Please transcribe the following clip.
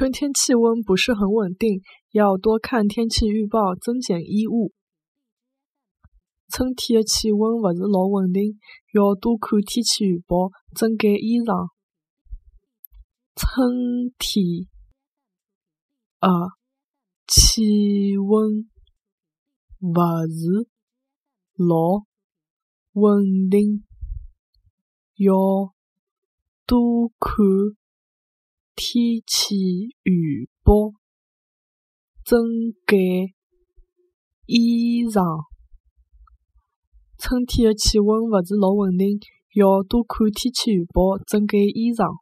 春天气温不是很稳定，要多看天气预报，增减衣物。春天的气温勿是老稳定，要多看天气预报，增减衣裳。春天的气温勿是老稳定，要多看天气预报，增减衣裳。春天的气温勿是老稳定，要多看天气预报，增减衣裳。